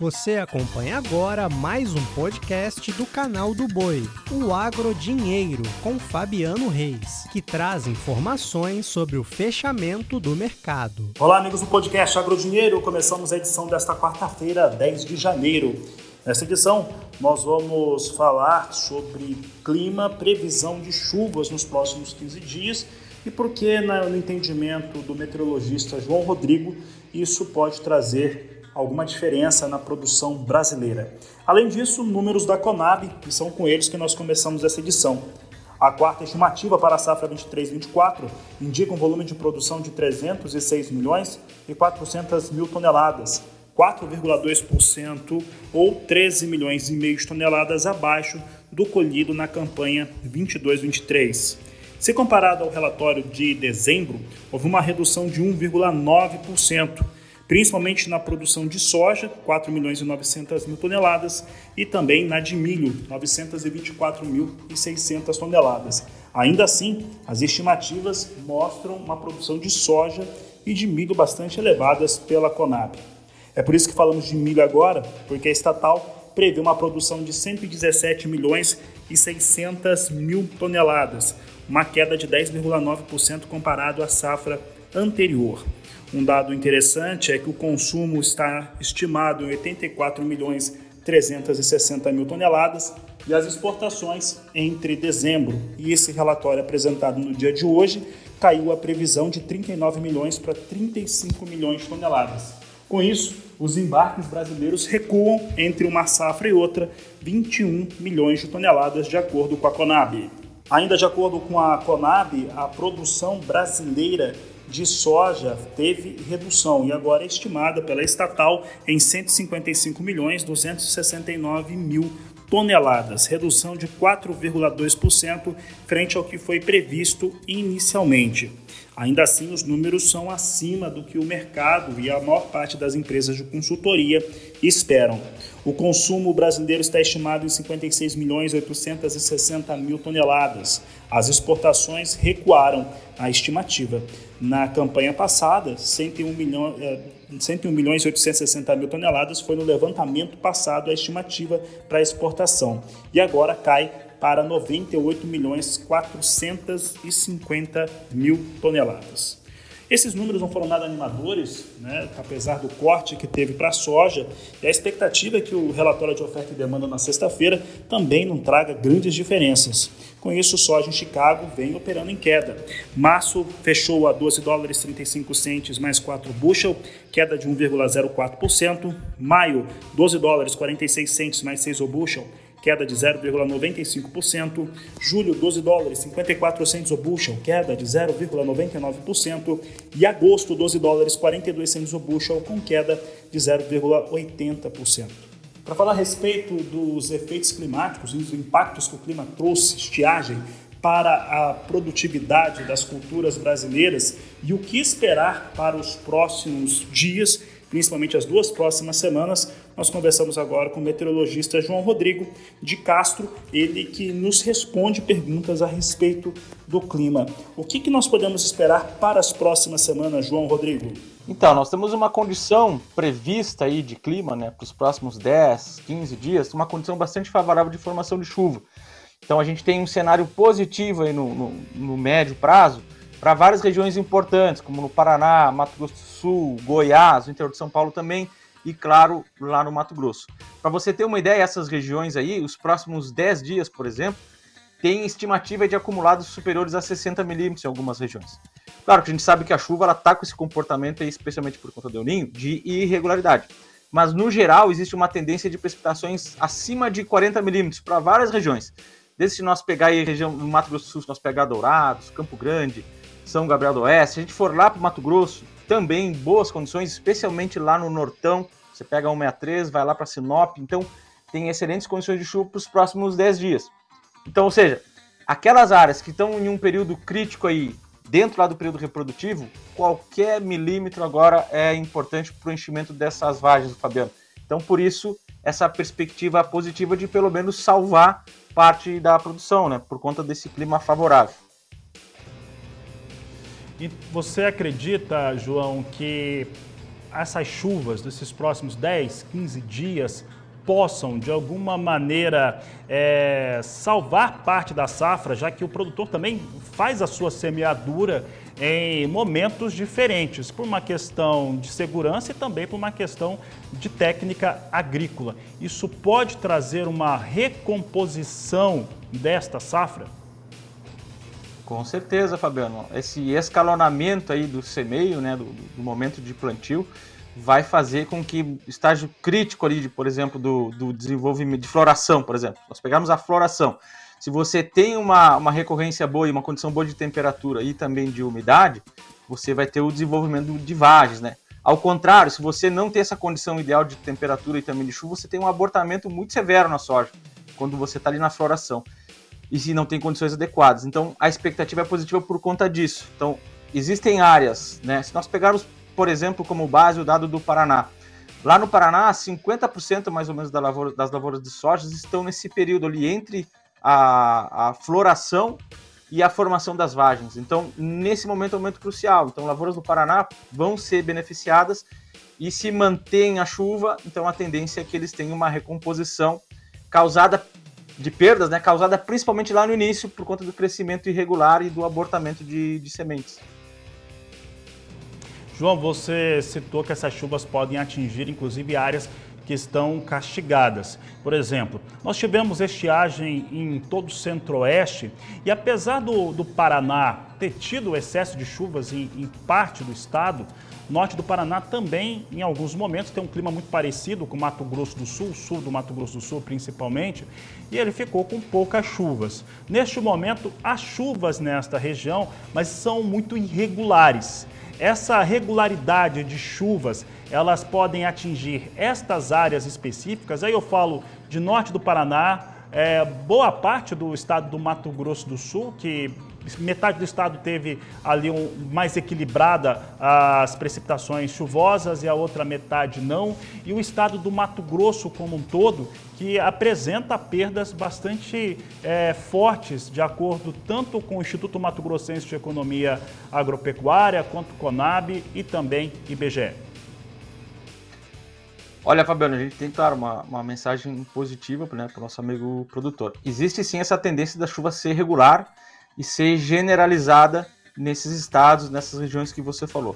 Você acompanha agora mais um podcast do canal do Boi, o Agro Dinheiro, com Fabiano Reis, que traz informações sobre o fechamento do mercado. Olá, amigos do podcast Agro Dinheiro. Começamos a edição desta quarta-feira, 10 de janeiro. Nesta edição, nós vamos falar sobre clima, previsão de chuvas nos próximos 15 dias e por que, no entendimento do meteorologista João Rodrigo, isso pode trazer alguma diferença na produção brasileira. Além disso, números da Conab, que são com eles que nós começamos essa edição. A quarta estimativa para a safra 23-24 indica um volume de produção de 306 milhões e 400 mil toneladas, 4,2% ou 13 milhões e meio de toneladas abaixo do colhido na campanha 22-23. Se comparado ao relatório de dezembro, houve uma redução de 1,9%, principalmente na produção de soja, 4 milhões e 900 mil toneladas, e também na de milho, 924.600 toneladas. Ainda assim, as estimativas mostram uma produção de soja e de milho bastante elevadas pela Conab. É por isso que falamos de milho agora, porque a estatal prevê uma produção de 117 milhões e 600 mil toneladas, uma queda de 10,9% comparado à safra anterior. Um dado interessante é que o consumo está estimado em 84 milhões 360 mil toneladas e as exportações entre dezembro e esse relatório apresentado no dia de hoje caiu a previsão de 39 milhões para 35 milhões de toneladas. Com isso, os embarques brasileiros recuam entre uma safra e outra 21 milhões de toneladas, de acordo com a Conab. Ainda de acordo com a Conab, a produção brasileira de soja teve redução e agora é estimada pela estatal em 155 milhões 269 mil toneladas, redução de 4,2% frente ao que foi previsto inicialmente. Ainda assim, os números são acima do que o mercado e a maior parte das empresas de consultoria esperam. O consumo brasileiro está estimado em 56 milhões 860 mil toneladas. As exportações recuaram a estimativa. Na campanha passada, 101 milhões, 101 milhões 860 mil toneladas foi no levantamento passado a estimativa para exportação e agora cai para 98 milhões 450 mil toneladas. Esses números não foram nada animadores, né, apesar do corte que teve para a soja, e a expectativa é que o relatório de oferta e demanda na sexta-feira também não traga grandes diferenças. Com isso, soja em Chicago vem operando em queda. Março fechou a 12 dólares 35 centes mais 4 bushel, queda de 1,04%. Maio, 12 dólares 46 centes mais 6 o bushel, queda de 0,95%. Julho, 12 dólares, 54 centos o bushel, queda de 0,99%. E agosto, 12 dólares, 42 centos o bushel, com queda de 0,80%. Para falar a respeito dos efeitos climáticos e dos impactos que o clima trouxe, estiagem, para a produtividade das culturas brasileiras e o que esperar para os próximos dias, principalmente as duas próximas semanas, nós conversamos agora com o meteorologista João Rodrigo de Castro, ele que nos responde perguntas a respeito do clima. O que, que nós podemos esperar para as próximas semanas, João Rodrigo? Então, nós temos uma condição prevista aí de clima, né, para os próximos 10, 15 dias, uma condição bastante favorável de formação de chuva. Então, a gente tem um cenário positivo aí no, no, no médio prazo para várias regiões importantes, como no Paraná, Mato Grosso do Sul, Goiás, o interior de São Paulo também, e claro, lá no Mato Grosso. Para você ter uma ideia, essas regiões aí, os próximos 10 dias, por exemplo, tem estimativa de acumulados superiores a 60 milímetros em algumas regiões. Claro que a gente sabe que a chuva está com esse comportamento, aí, especialmente por conta do ninho, de irregularidade. Mas, no geral, existe uma tendência de precipitações acima de 40 milímetros para várias regiões. Desde se nós pegar aí a região do Mato Grosso do Sul, se nós pegar Dourados, Campo Grande, São Gabriel do Oeste, se a gente for lá para Mato Grosso, também boas condições, especialmente lá no Nortão. Você pega 163, vai lá para Sinop, então tem excelentes condições de chuva para os próximos 10 dias. Então, ou seja, aquelas áreas que estão em um período crítico aí, dentro lá do período reprodutivo, qualquer milímetro agora é importante para o enchimento dessas vagens, Fabiano. Então, por isso, essa perspectiva positiva de pelo menos salvar parte da produção, né, por conta desse clima favorável. E você acredita, João, que essas chuvas desses próximos 10, 15 dias possam, de alguma maneira, é, salvar parte da safra, já que o produtor também faz a sua semeadura em momentos diferentes, por uma questão de segurança e também por uma questão de técnica agrícola. Isso pode trazer uma recomposição desta safra? Com certeza, Fabiano. Esse escalonamento aí do semeio, né, do, do momento de plantio, vai fazer com que estágio crítico ali, de, por exemplo, do, do desenvolvimento de floração, por exemplo. Nós pegamos a floração. Se você tem uma, uma recorrência boa e uma condição boa de temperatura e também de umidade, você vai ter o desenvolvimento de vagens, né? Ao contrário, se você não tem essa condição ideal de temperatura e também de chuva, você tem um abortamento muito severo na soja, quando você está ali na floração, e se não tem condições adequadas. Então, a expectativa é positiva por conta disso. Então, existem áreas, né? Se nós pegarmos por exemplo, como base o dado do Paraná. Lá no Paraná, 50% mais ou menos das lavouras, das lavouras de soja estão nesse período ali entre a, a floração e a formação das vagens. Então, nesse momento é um momento crucial. Então, lavouras do Paraná vão ser beneficiadas e se mantém a chuva, então a tendência é que eles tenham uma recomposição causada de perdas, né, causada principalmente lá no início por conta do crescimento irregular e do abortamento de, de sementes. João, você citou que essas chuvas podem atingir inclusive áreas que estão castigadas. Por exemplo, nós tivemos estiagem em todo o centro-oeste e apesar do, do Paraná ter tido excesso de chuvas em, em parte do estado, norte do Paraná também, em alguns momentos, tem um clima muito parecido com o Mato Grosso do Sul, sul do Mato Grosso do Sul principalmente, e ele ficou com poucas chuvas. Neste momento, há chuvas nesta região, mas são muito irregulares. Essa regularidade de chuvas, elas podem atingir estas áreas específicas. Aí eu falo de norte do Paraná, é, boa parte do estado do Mato Grosso do Sul, que metade do estado teve ali um, mais equilibrada as precipitações chuvosas e a outra metade não. E o estado do Mato Grosso como um todo, que apresenta perdas bastante é, fortes, de acordo tanto com o Instituto Mato Grossense de Economia Agropecuária, quanto Conab e também IBGE. Olha, Fabiano, a gente tem, claro, uma, uma mensagem positiva né, para o nosso amigo produtor. Existe sim essa tendência da chuva ser regular e ser generalizada nesses estados, nessas regiões que você falou.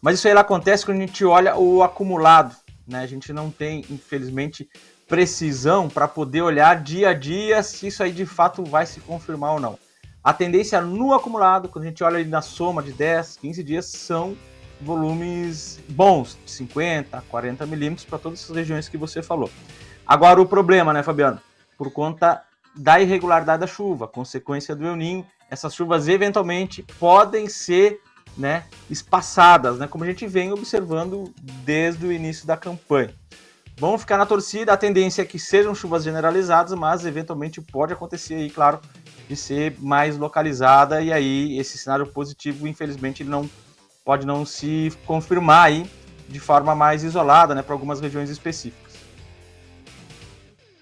Mas isso aí acontece quando a gente olha o acumulado, né? A gente não tem, infelizmente, precisão para poder olhar dia a dia se isso aí de fato vai se confirmar ou não. A tendência no acumulado, quando a gente olha ali na soma de 10, 15 dias, são volumes bons, de 50, 40 milímetros para todas essas regiões que você falou. Agora o problema, né, Fabiano? Por conta da irregularidade da chuva, consequência do El Ninho, essas chuvas eventualmente podem ser né, espaçadas, né, como a gente vem observando desde o início da campanha. Vamos ficar na torcida, a tendência é que sejam chuvas generalizadas, mas eventualmente pode acontecer aí, claro, de ser mais localizada e aí esse cenário positivo, infelizmente, não pode não se confirmar aí de forma mais isolada, né, para algumas regiões específicas.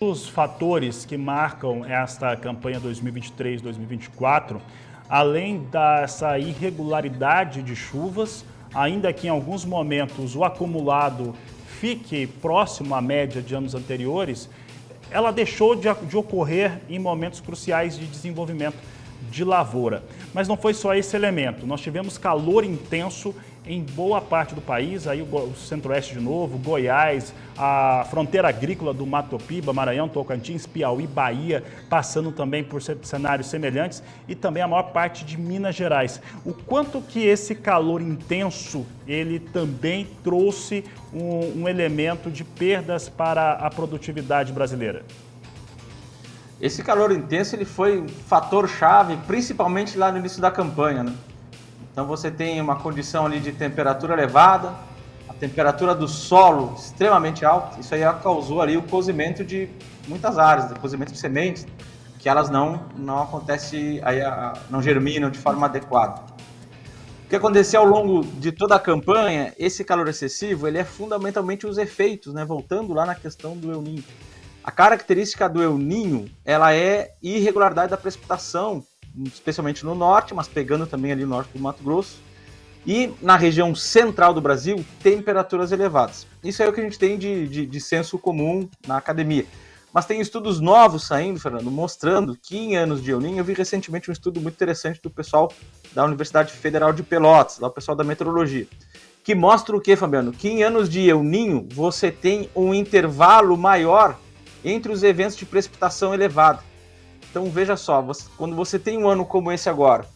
Os fatores que marcam esta campanha 2023-2024, além dessa irregularidade de chuvas, ainda que em alguns momentos o acumulado fique próximo à média de anos anteriores, ela deixou de, de ocorrer em momentos cruciais de desenvolvimento de lavoura. Mas não foi só esse elemento. Nós tivemos calor intenso em boa parte do país, aí o centro-oeste de novo, Goiás, a fronteira agrícola do Mato Piba, Maranhão, Tocantins, Piauí, Bahia, passando também por cenários semelhantes e também a maior parte de Minas Gerais. O quanto que esse calor intenso, ele também trouxe um, um elemento de perdas para a produtividade brasileira? Esse calor intenso ele foi um fator chave, principalmente lá no início da campanha, né? Então você tem uma condição ali de temperatura elevada, a temperatura do solo extremamente alta, isso aí causou ali o cozimento de muitas áreas, o cozimento de sementes, que elas não não acontece aí não germinam de forma adequada. O que aconteceu ao longo de toda a campanha, esse calor excessivo, ele é fundamentalmente os efeitos, né? Voltando lá na questão do El Ninho. A característica do El Ninho, ela é irregularidade da precipitação especialmente no norte, mas pegando também ali no norte do Mato Grosso, E na região central do Brasil, temperaturas elevadas. Isso é o que a gente tem de, de, de senso comum na academia. Mas tem estudos novos saindo, Fernando, mostrando que em anos de El Niño, eu vi recentemente um estudo muito interessante do pessoal da Universidade Federal de Pelotas, lá o pessoal da meteorologia, que mostra o que, Fabiano? Que em anos de El Niño você tem um intervalo maior entre os eventos de precipitação elevada. Então veja só, você, quando você tem um ano como esse agora,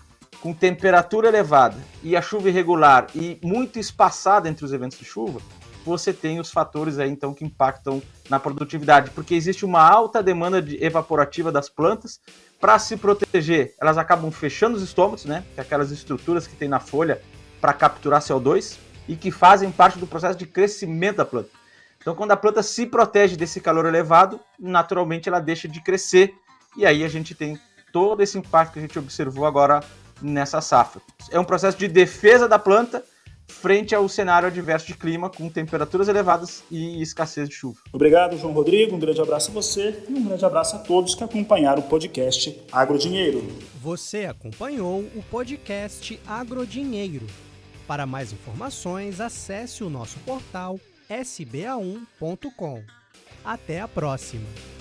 com temperatura elevada e a chuva irregular e muito espaçada entre os eventos de chuva, você tem os fatores aí então que impactam na produtividade, porque existe uma alta demanda de evaporativa das plantas para se proteger. Elas acabam fechando os estômagos, né, que é aquelas estruturas que tem na folha para capturar CO2 e que fazem parte do processo de crescimento da planta. Então, quando a planta se protege desse calor elevado, naturalmente ela deixa de crescer e aí a gente tem todo esse impacto que a gente observou agora nessa safra. É um processo de defesa da planta frente ao cenário adverso de clima, com temperaturas elevadas e escassez de chuva. Obrigado, João Rodrigo. Um grande abraço a você e um grande abraço a todos que acompanharam o podcast Agrodinheiro. Você acompanhou o podcast Agrodinheiro. Para mais informações, acesse o nosso portal sba1.com. Até a próxima!